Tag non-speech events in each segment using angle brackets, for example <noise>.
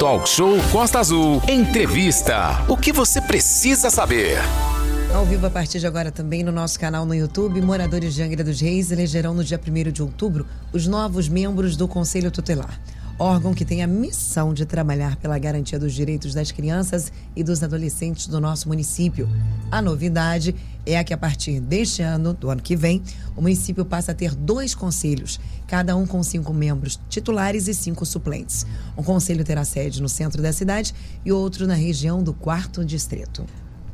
Talk Show Costa Azul. Entrevista. O que você precisa saber? Ao vivo a partir de agora também no nosso canal no YouTube, moradores de Angra dos Reis elegerão no dia 1 de outubro os novos membros do Conselho Tutelar órgão que tem a missão de trabalhar pela garantia dos direitos das crianças e dos adolescentes do nosso município. A novidade é que, a partir deste ano, do ano que vem, o município passa a ter dois conselhos, cada um com cinco membros titulares e cinco suplentes. Um conselho terá sede no centro da cidade e outro na região do quarto distrito.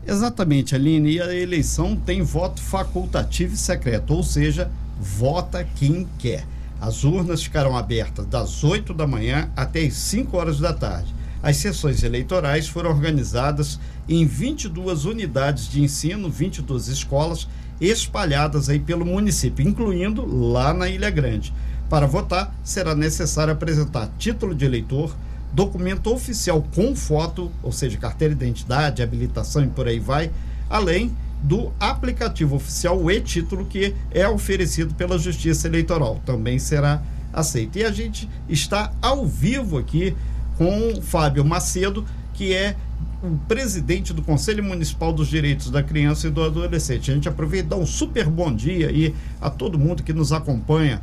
Exatamente, Aline. E a eleição tem voto facultativo e secreto, ou seja, vota quem quer. As urnas ficarão abertas das 8 da manhã até as 5 horas da tarde. As sessões eleitorais foram organizadas em 22 unidades de ensino, 22 escolas espalhadas aí pelo município, incluindo lá na Ilha Grande. Para votar, será necessário apresentar título de eleitor, documento oficial com foto, ou seja, carteira de identidade, habilitação e por aí vai, além do aplicativo oficial e-título que é oferecido pela Justiça Eleitoral. Também será aceito. E a gente está ao vivo aqui com Fábio Macedo, que é o presidente do Conselho Municipal dos Direitos da Criança e do Adolescente. A gente aproveita e dá um super bom dia aí a todo mundo que nos acompanha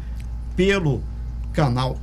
pelo canal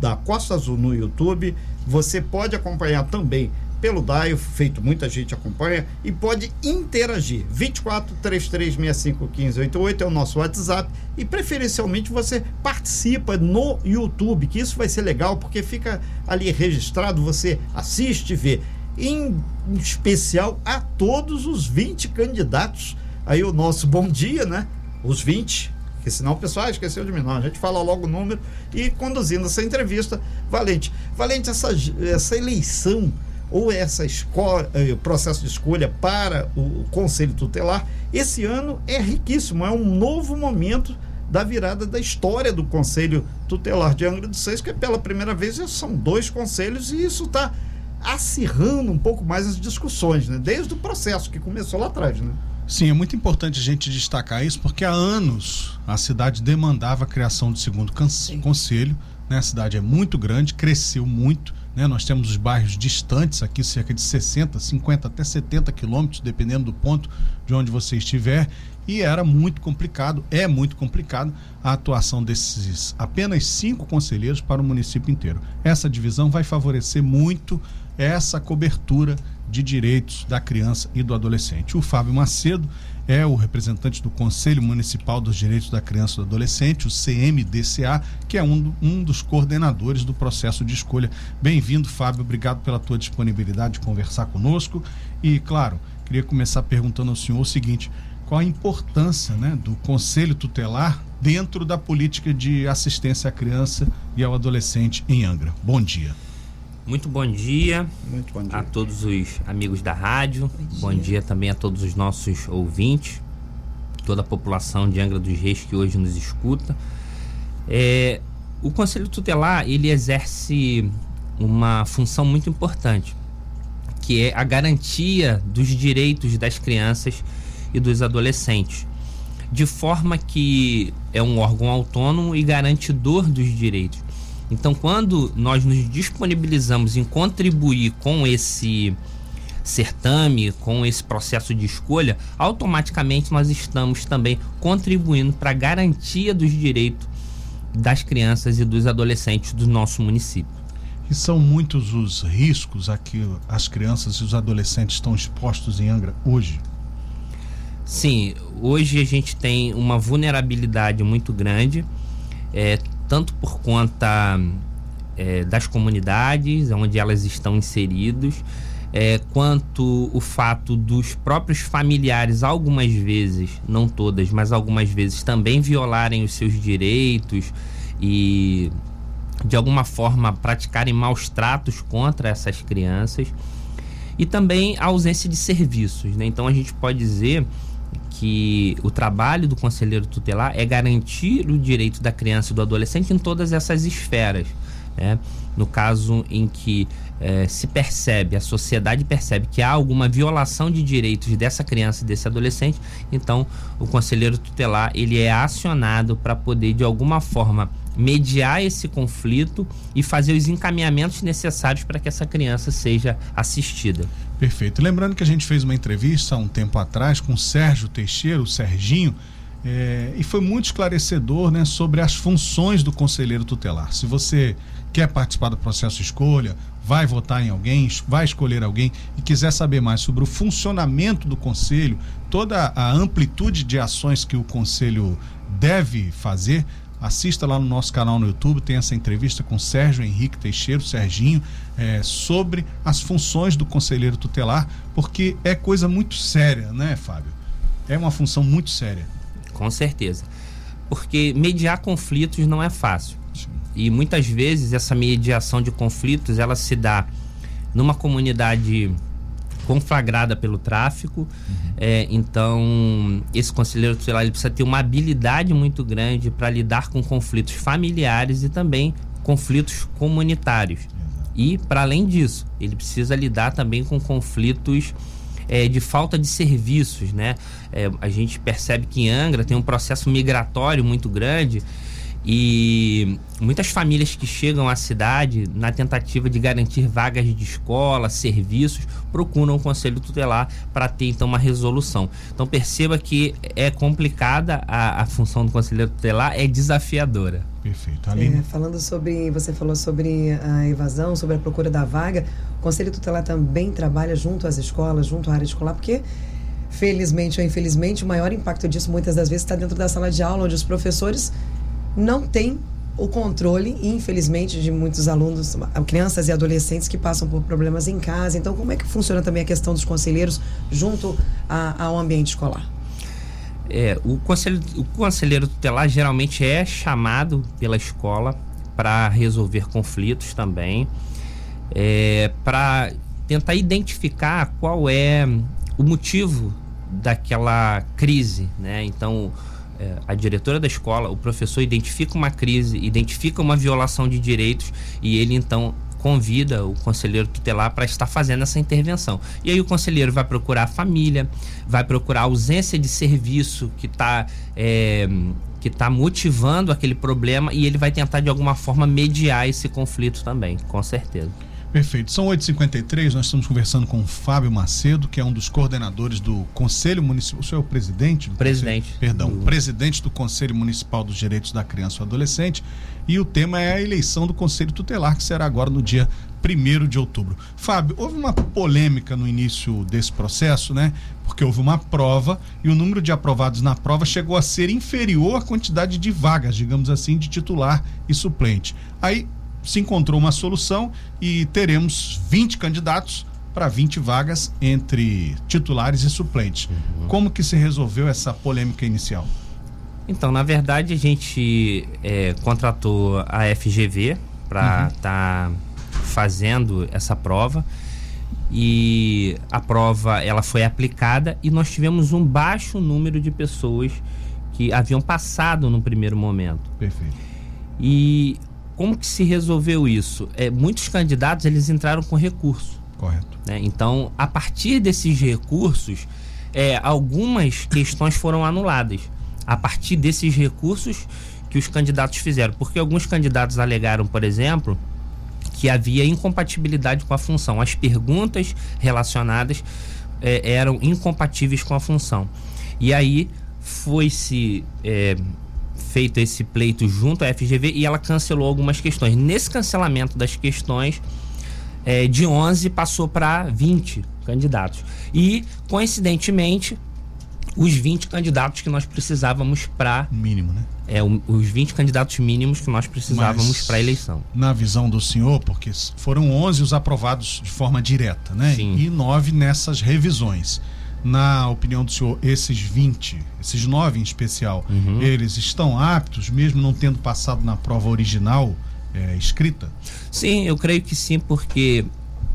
da Costa Azul no YouTube. Você pode acompanhar também pelo DAIO, feito muita gente acompanha, e pode interagir. 24 3365 1588 é o nosso WhatsApp e preferencialmente você participa no YouTube, que isso vai ser legal porque fica ali registrado, você assiste, vê. Em especial a todos os 20 candidatos. Aí o nosso bom dia, né? Os 20, porque senão o pessoal ah, esqueceu de mim. Não, a gente fala logo o número e conduzindo essa entrevista. Valente, Valente, essa, essa eleição ou essa escola, eh, processo de escolha para o Conselho Tutelar, esse ano é riquíssimo, é um novo momento da virada da história do Conselho Tutelar de Angra dos Seis, que é pela primeira vez são dois conselhos e isso está acirrando um pouco mais as discussões, né? desde o processo que começou lá atrás. Né? Sim, é muito importante a gente destacar isso, porque há anos a cidade demandava a criação do segundo conselho. Né? A cidade é muito grande, cresceu muito né? Nós temos os bairros distantes aqui, cerca de 60, 50 até 70 quilômetros, dependendo do ponto de onde você estiver. E era muito complicado, é muito complicado a atuação desses apenas cinco conselheiros para o município inteiro. Essa divisão vai favorecer muito essa cobertura de direitos da criança e do adolescente. O Fábio Macedo é o representante do Conselho Municipal dos Direitos da Criança e do Adolescente, o CMDCA, que é um, um dos coordenadores do processo de escolha. Bem-vindo, Fábio. Obrigado pela tua disponibilidade de conversar conosco. E, claro, queria começar perguntando ao senhor o seguinte: qual a importância né, do Conselho Tutelar dentro da política de assistência à criança e ao adolescente em Angra? Bom dia. Muito bom dia, Muito bom dia. a todos os amigos da rádio. Bom dia. Bom dia também a todos os nossos ouvintes, toda a população de Angra dos Reis que hoje nos escuta. É, o Conselho Tutelar ele exerce uma função muito importante, que é a garantia dos direitos das crianças e dos adolescentes, de forma que é um órgão autônomo e garantidor dos direitos. Então, quando nós nos disponibilizamos em contribuir com esse certame, com esse processo de escolha, automaticamente nós estamos também contribuindo para a garantia dos direitos das crianças e dos adolescentes do nosso município. E são muitos os riscos a que as crianças e os adolescentes estão expostos em Angra hoje? Sim, hoje a gente tem uma vulnerabilidade muito grande. É, tanto por conta é, das comunidades onde elas estão inseridos, é, quanto o fato dos próprios familiares, algumas vezes, não todas, mas algumas vezes também violarem os seus direitos e de alguma forma praticarem maus tratos contra essas crianças e também a ausência de serviços. Né? Então a gente pode dizer que o trabalho do conselheiro tutelar é garantir o direito da criança e do adolescente em todas essas esferas. Né? No caso em que eh, se percebe, a sociedade percebe que há alguma violação de direitos dessa criança e desse adolescente, então o conselheiro tutelar ele é acionado para poder de alguma forma mediar esse conflito e fazer os encaminhamentos necessários para que essa criança seja assistida. Perfeito. Lembrando que a gente fez uma entrevista há um tempo atrás com o Sérgio Teixeira, o Serginho, é, e foi muito esclarecedor né, sobre as funções do conselheiro tutelar. Se você quer participar do processo de escolha, vai votar em alguém, vai escolher alguém e quiser saber mais sobre o funcionamento do conselho, toda a amplitude de ações que o conselho deve fazer, assista lá no nosso canal no YouTube, tem essa entrevista com Sérgio Henrique Teixeira, Serginho, é, sobre as funções do conselheiro tutelar, porque é coisa muito séria, né, Fábio? É uma função muito séria. Com certeza. Porque mediar conflitos não é fácil. Sim. E muitas vezes essa mediação de conflitos ela se dá numa comunidade conflagrada pelo tráfico. Uhum. É, então, esse conselheiro tutelar ele precisa ter uma habilidade muito grande para lidar com conflitos familiares e também conflitos comunitários. Exato. E, para além disso, ele precisa lidar também com conflitos é, de falta de serviços. Né? É, a gente percebe que em Angra tem um processo migratório muito grande e muitas famílias que chegam à cidade na tentativa de garantir vagas de escola, serviços, procuram o conselho tutelar para ter então uma resolução. Então perceba que é complicada a, a função do conselheiro tutelar, é desafiadora. Perfeito. É, falando sobre, você falou sobre a evasão, sobre a procura da vaga, o conselho tutelar também trabalha junto às escolas, junto à área escolar, porque felizmente ou infelizmente o maior impacto disso muitas das vezes está dentro da sala de aula, onde os professores não tem o controle, infelizmente, de muitos alunos, crianças e adolescentes que passam por problemas em casa. Então, como é que funciona também a questão dos conselheiros junto a, ao ambiente escolar? É, o, conselho, o conselheiro tutelar geralmente é chamado pela escola para resolver conflitos também, é, para tentar identificar qual é o motivo daquela crise, né? Então, é, a diretora da escola, o professor identifica uma crise, identifica uma violação de direitos e ele então convida o conselheiro tutelar para estar fazendo essa intervenção. E aí o conselheiro vai procurar a família, vai procurar a ausência de serviço que está é, que está motivando aquele problema e ele vai tentar de alguma forma mediar esse conflito também, com certeza. Perfeito. São 8h53, nós estamos conversando com o Fábio Macedo, que é um dos coordenadores do Conselho Municipal. O senhor é o presidente? presidente. Conselho, perdão, do... presidente do Conselho Municipal dos Direitos da Criança e do Adolescente. E o tema é a eleição do Conselho Tutelar, que será agora no dia 1 de outubro. Fábio, houve uma polêmica no início desse processo, né? Porque houve uma prova e o número de aprovados na prova chegou a ser inferior à quantidade de vagas, digamos assim, de titular e suplente. Aí se encontrou uma solução e teremos 20 candidatos para 20 vagas entre titulares e suplentes. Uhum. Como que se resolveu essa polêmica inicial? Então, na verdade, a gente é, contratou a FGV para estar uhum. tá fazendo essa prova e a prova ela foi aplicada e nós tivemos um baixo número de pessoas que haviam passado no primeiro momento. Perfeito. E como que se resolveu isso? É, muitos candidatos eles entraram com recurso. Correto. Né? Então, a partir desses recursos, é, algumas questões foram anuladas. A partir desses recursos que os candidatos fizeram. Porque alguns candidatos alegaram, por exemplo, que havia incompatibilidade com a função. As perguntas relacionadas é, eram incompatíveis com a função. E aí foi-se é, feito esse pleito junto à FGV e ela cancelou algumas questões. Nesse cancelamento das questões, é, de 11 passou para 20 candidatos. E, coincidentemente, os 20 candidatos que nós precisávamos para. Mínimo, né? É, os 20 candidatos mínimos que nós precisávamos para a eleição. Na visão do senhor, porque foram 11 os aprovados de forma direta, né? Sim. E 9 nessas revisões na opinião do senhor, esses 20, esses 9 em especial, uhum. eles estão aptos, mesmo não tendo passado na prova original é, escrita? Sim, eu creio que sim, porque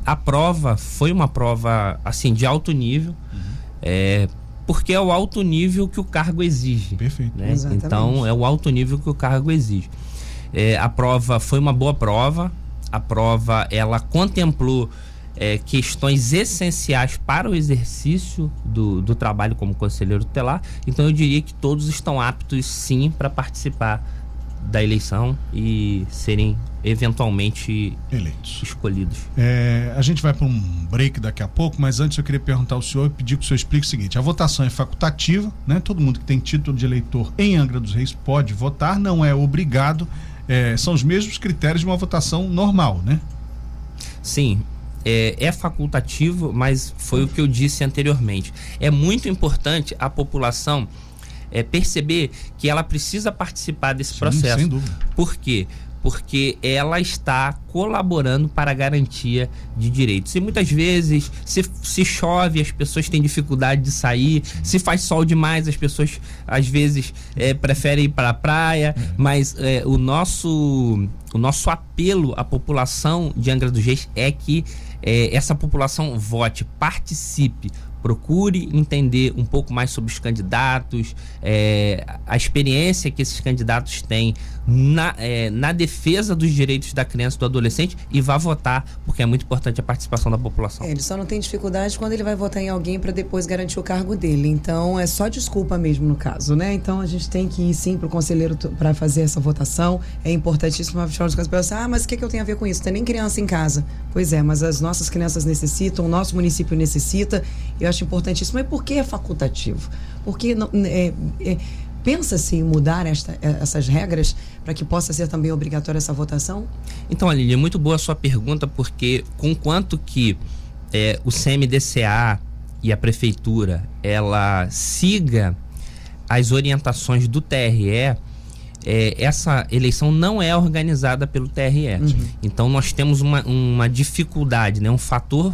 a prova foi uma prova assim de alto nível. Uhum. É, porque é o alto nível que o cargo exige. Perfeito. Né? Então, é o alto nível que o cargo exige. É, a prova foi uma boa prova. A prova, ela contemplou é, questões essenciais para o exercício do, do trabalho como conselheiro tutelar. Então eu diria que todos estão aptos sim para participar da eleição e serem eventualmente Eleitos. escolhidos. É, a gente vai para um break daqui a pouco, mas antes eu queria perguntar ao senhor e pedir que o senhor explique o seguinte: a votação é facultativa, né? Todo mundo que tem título de eleitor em Angra dos Reis pode votar, não é obrigado. É, são os mesmos critérios de uma votação normal, né? Sim, é, é facultativo, mas foi o que eu disse anteriormente. É muito importante a população é, perceber que ela precisa participar desse Sim, processo. sem dúvida. Por quê? Porque ela está colaborando para a garantia de direitos. E muitas vezes, se, se chove, as pessoas têm dificuldade de sair. Se faz sol demais, as pessoas às vezes é, preferem ir para a praia. Mas é, o, nosso, o nosso apelo à população de Angra dos Reis é que é, essa população vote, participe, procure entender um pouco mais sobre os candidatos, é, a experiência que esses candidatos têm na, é, na defesa dos direitos da criança e do adolescente e vá votar, porque é muito importante a participação da população. É, ele só não tem dificuldade quando ele vai votar em alguém para depois garantir o cargo dele. Então é só desculpa mesmo no caso, né? Então a gente tem que ir sim pro conselheiro para fazer essa votação. É importantíssimo, afinal de contas, ah, mas o que, que eu tenho a ver com isso? Tem nem criança em casa. Pois é, mas as nossas crianças necessitam, o nosso município necessita. Eu acho importantíssimo. Mas por que é facultativo? Porque não, é, é, pensa-se em mudar esta, essas regras para que possa ser também obrigatória essa votação? Então, Aline, é muito boa a sua pergunta, porque com quanto que é, o CMDCA e a prefeitura ela siga as orientações do TRE, é, essa eleição não é organizada pelo TRE. Uhum. Então nós temos uma, uma dificuldade, né, um fator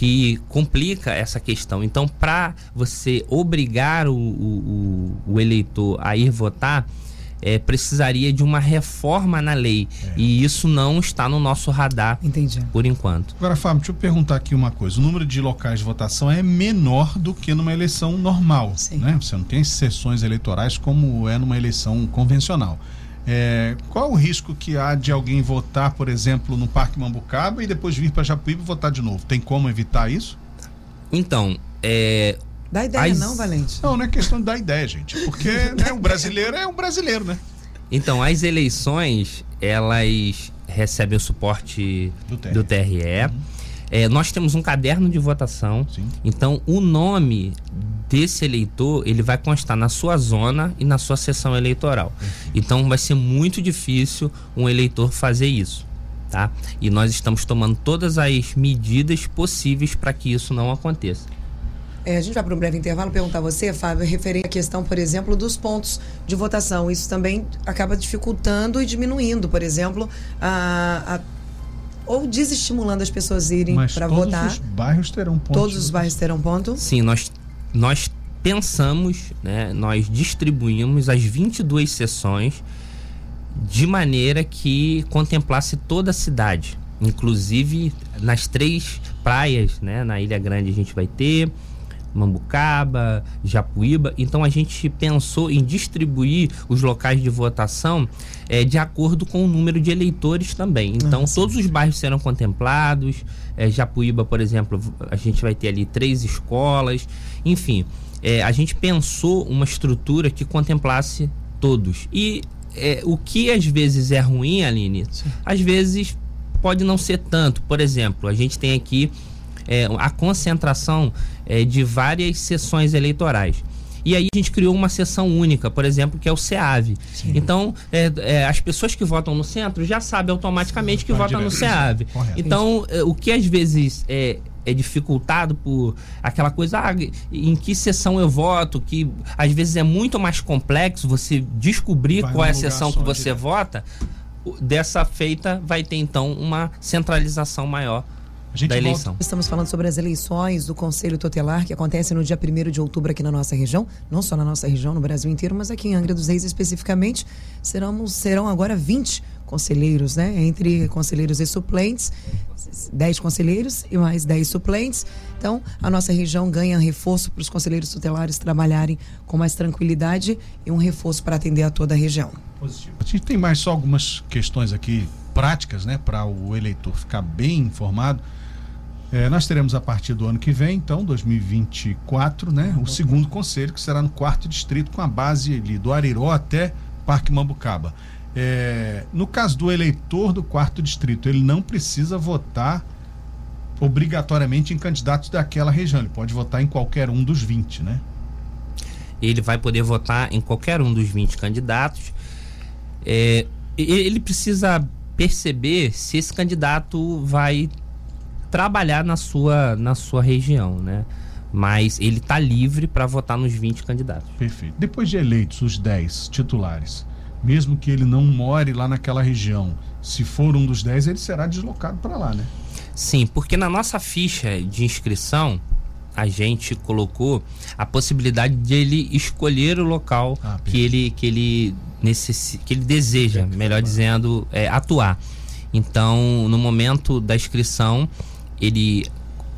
que complica essa questão. Então, para você obrigar o, o, o, eleitor a ir votar, é, precisaria de uma reforma na lei. É. E isso não está no nosso radar Entendi. por enquanto. Agora, Fábio, deixa eu perguntar aqui uma coisa. O número de locais de votação é menor do que numa eleição normal. Sim. Né? Você não tem sessões eleitorais como é numa eleição convencional. É, qual o risco que há de alguém votar, por exemplo, no Parque Mambucaba e depois vir para Japuíba e votar de novo? Tem como evitar isso? Então, é, Dá ideia, As... não, Valente? Não, não é questão de dar ideia, gente. Porque <laughs> né, o brasileiro é um brasileiro, né? Então, as eleições, elas recebem o suporte do TRE. Do TRE. Uhum. É, nós temos um caderno de votação. Sim. Então, o nome desse eleitor, ele vai constar na sua zona e na sua sessão eleitoral. Uhum. Então, vai ser muito difícil um eleitor fazer isso. Tá? E nós estamos tomando todas as medidas possíveis para que isso não aconteça. É, a gente vai para um breve intervalo perguntar a você, Fábio, referente à questão, por exemplo, dos pontos de votação. Isso também acaba dificultando e diminuindo, por exemplo, a, a ou desestimulando as pessoas a irem para votar. Todos os bairros terão ponto. Todos os bairros terão ponto? Sim, nós, nós pensamos, né, nós distribuímos as 22 sessões de maneira que contemplasse toda a cidade. Inclusive nas três praias, né? Na Ilha Grande a gente vai ter, Mambucaba, Japuíba. Então a gente pensou em distribuir os locais de votação é, de acordo com o número de eleitores também. Então Nossa. todos os bairros serão contemplados. É, Japuíba, por exemplo, a gente vai ter ali três escolas. Enfim, é, a gente pensou uma estrutura que contemplasse todos. E é, o que às vezes é ruim, Aline, Sim. às vezes pode não ser tanto. Por exemplo, a gente tem aqui é, a concentração é, de várias sessões eleitorais. E aí a gente criou uma sessão única, por exemplo, que é o SEAV. Sim. Então, é, é, as pessoas que votam no centro já sabem automaticamente que votam no SEAV. Então, é, o que às vezes é, é dificultado por aquela coisa, ah, em que sessão eu voto, que às vezes é muito mais complexo você descobrir vai qual é a sessão que você direto. vota. Dessa feita vai ter então uma centralização maior da eleição. Volta. Estamos falando sobre as eleições do Conselho Tutelar que acontecem no dia 1 de outubro aqui na nossa região, não só na nossa região, no Brasil inteiro, mas aqui em Angra dos Reis especificamente. Serão, serão agora 20 conselheiros, né? Entre conselheiros e suplentes, 10 conselheiros e mais 10 suplentes. Então, a nossa região ganha reforço para os conselheiros tutelares trabalharem com mais tranquilidade e um reforço para atender a toda a região. Positivo. A gente tem mais só algumas questões aqui práticas, né, para o eleitor ficar bem informado. É, nós teremos a partir do ano que vem, então, 2024, né, o segundo conselho, que será no quarto distrito, com a base ali do Ariró até Parque Mambucaba. É, no caso do eleitor do quarto distrito, ele não precisa votar obrigatoriamente em candidatos daquela região. Ele pode votar em qualquer um dos 20, né? Ele vai poder votar em qualquer um dos 20 candidatos. É, ele precisa perceber se esse candidato vai trabalhar na sua, na sua região, né? Mas ele está livre para votar nos 20 candidatos. Perfeito. Depois de eleitos os 10 titulares, mesmo que ele não more lá naquela região, se for um dos 10, ele será deslocado para lá, né? Sim, porque na nossa ficha de inscrição a gente colocou a possibilidade de ele escolher o local ah, que ele que ele necessita, que ele deseja, melhor dizendo, é, atuar. Então, no momento da inscrição, ele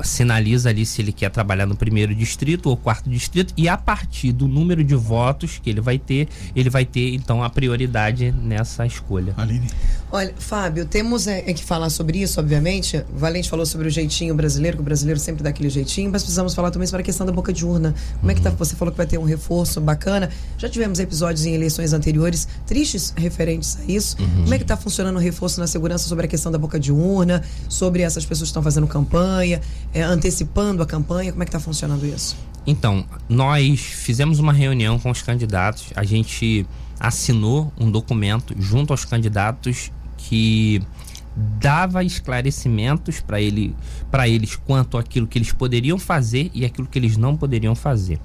sinaliza ali se ele quer trabalhar no primeiro distrito ou quarto distrito e a partir do número de votos que ele vai ter, ele vai ter então a prioridade nessa escolha. Aline. Olha, Fábio, temos é, é, que falar sobre isso, obviamente. O Valente falou sobre o jeitinho brasileiro, que o brasileiro sempre dá aquele jeitinho, mas precisamos falar também sobre a questão da boca de urna. Como uhum. é que tá? Uhum. Você falou que vai ter um reforço bacana. Já tivemos episódios em eleições anteriores tristes referentes a isso. Uhum. Como é que está funcionando o reforço na segurança sobre a questão da boca de urna, sobre essas pessoas que estão fazendo campanha, é, antecipando a campanha? Como é que está funcionando isso? Então, nós fizemos uma reunião com os candidatos, a gente assinou um documento junto aos candidatos que dava esclarecimentos para ele, eles quanto àquilo que eles poderiam fazer e aquilo que eles não poderiam fazer.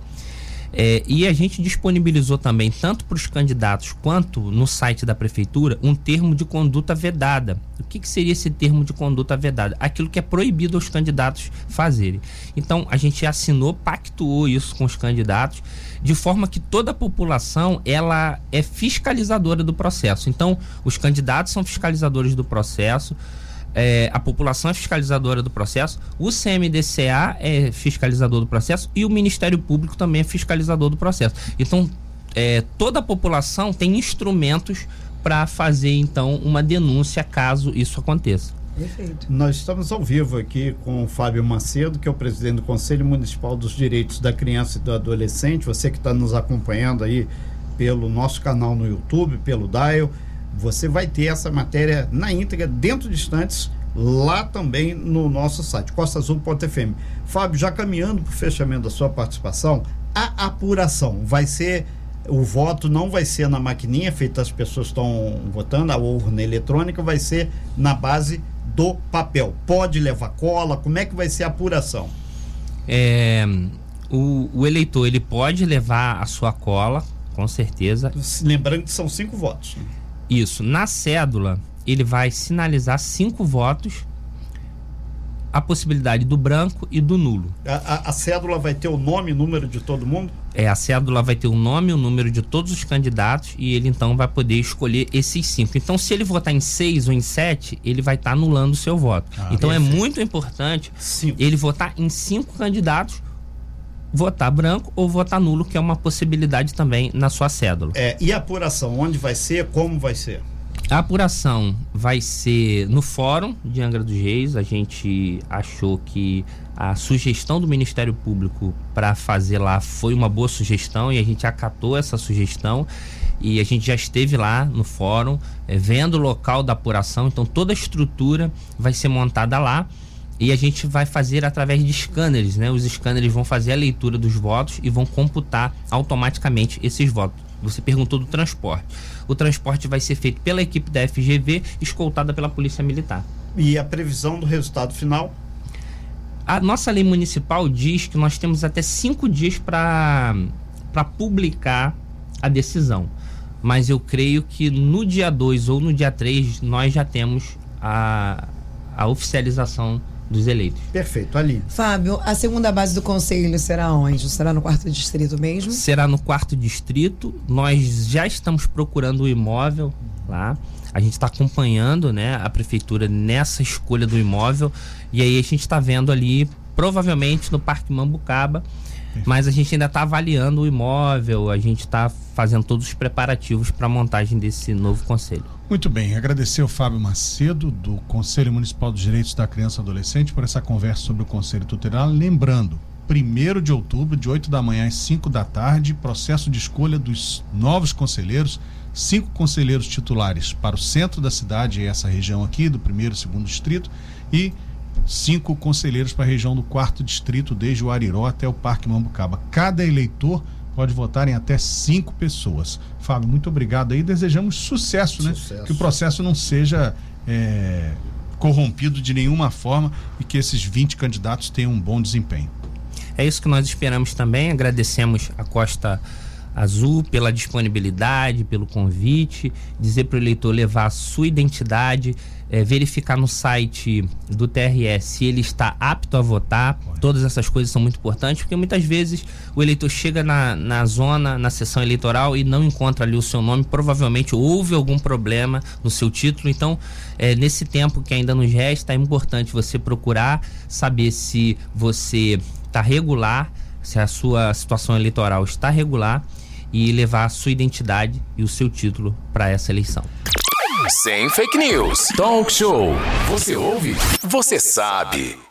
É, e a gente disponibilizou também, tanto para os candidatos quanto no site da prefeitura, um termo de conduta vedada. O que, que, seria esse termo de conduta vedada? Aquilo que é proibido aos candidatos fazerem. Então, a gente assinou, pactuou isso com os candidatos, de forma que toda a população ela é fiscalizadora do processo. Então, os candidatos são fiscalizadores do processo é, a população é fiscalizadora do processo, o CMDCA é fiscalizador do processo e o Ministério Público também é fiscalizador do processo. Então, é, toda a população tem instrumentos para fazer então uma denúncia caso isso aconteça. Perfeito. Nós estamos ao vivo aqui com o Fábio Macedo, que é o presidente do Conselho Municipal dos Direitos da Criança e do Adolescente. Você que está nos acompanhando aí pelo nosso canal no YouTube, pelo Dial você vai ter essa matéria na íntegra, dentro de instantes, lá também no nosso site, costaazul.fm. Fábio, já caminhando para o fechamento da sua participação, a apuração vai ser. O voto não vai ser na maquininha, feita as pessoas estão votando, a urna eletrônica vai ser na base do papel. Pode levar cola? Como é que vai ser a apuração? É, o, o eleitor ele pode levar a sua cola, com certeza. Lembrando que são cinco votos. Isso. Na cédula, ele vai sinalizar cinco votos, a possibilidade do branco e do nulo. A, a, a, cédula vai ter o nome e número de todo mundo? É, a cédula vai ter o nome e o número de todos os candidatos e ele então vai poder escolher esses cinco. Então, se ele votar em seis ou em sete, ele vai estar tá anulando o seu voto. Ah, então, é muito importante cinco. ele votar em cinco candidatos votar branco ou votar nulo, que é uma possibilidade também na sua cédula. É, e a apuração, onde vai ser, como vai ser? A apuração vai ser no fórum de Angra dos Reis. A gente achou que a sugestão do Ministério Público para fazer lá foi uma boa sugestão e a gente acatou essa sugestão e a gente já esteve lá no fórum é, vendo o local da apuração. Então toda a estrutura vai ser montada lá e a gente vai fazer através de scanners, né? Os scanners vão fazer a leitura dos votos e vão computar automaticamente esses votos. Você perguntou do transporte. O transporte vai ser feito pela equipe da FGV, escoltada pela Polícia Militar. E a previsão do resultado final? A nossa lei municipal diz que nós temos até cinco dias para publicar a decisão. Mas eu creio que no dia 2 ou no dia 3 nós já temos a, a oficialização dos eleitos. Perfeito, ali. Fábio, a segunda base do conselho será onde? Será no quarto distrito mesmo? Será no quarto distrito. Nós já estamos procurando o imóvel lá. A gente está acompanhando né, a prefeitura nessa escolha do imóvel. E aí a gente está vendo ali, provavelmente no Parque Mambucaba. Mas a gente ainda está avaliando o imóvel, a gente está fazendo todos os preparativos para a montagem desse novo conselho. Muito bem, agradecer ao Fábio Macedo, do Conselho Municipal dos Direitos da Criança e Adolescente, por essa conversa sobre o Conselho Tutelar. Lembrando, 1 de outubro, de 8 da manhã às 5 da tarde, processo de escolha dos novos conselheiros. Cinco conselheiros titulares para o centro da cidade, essa região aqui, do primeiro e segundo distrito, e cinco conselheiros para a região do quarto distrito, desde o Ariró até o Parque Mambucaba. Cada eleitor pode votar em até cinco pessoas. Fábio, muito obrigado aí. Desejamos sucesso, né? Sucesso. Que o processo não seja é, corrompido de nenhuma forma e que esses 20 candidatos tenham um bom desempenho. É isso que nós esperamos também. Agradecemos a Costa Azul pela disponibilidade, pelo convite, dizer para o eleitor levar a sua identidade, é, verificar no site do TRE se ele está apto a votar. Todas essas coisas são muito importantes, porque muitas vezes o eleitor chega na, na zona, na sessão eleitoral e não encontra ali o seu nome. Provavelmente houve algum problema no seu título. Então, é, nesse tempo que ainda nos resta, é importante você procurar saber se você está regular, se a sua situação eleitoral está regular e levar a sua identidade e o seu título para essa eleição. Sem fake news. Talk show. Você ouve? Você sabe.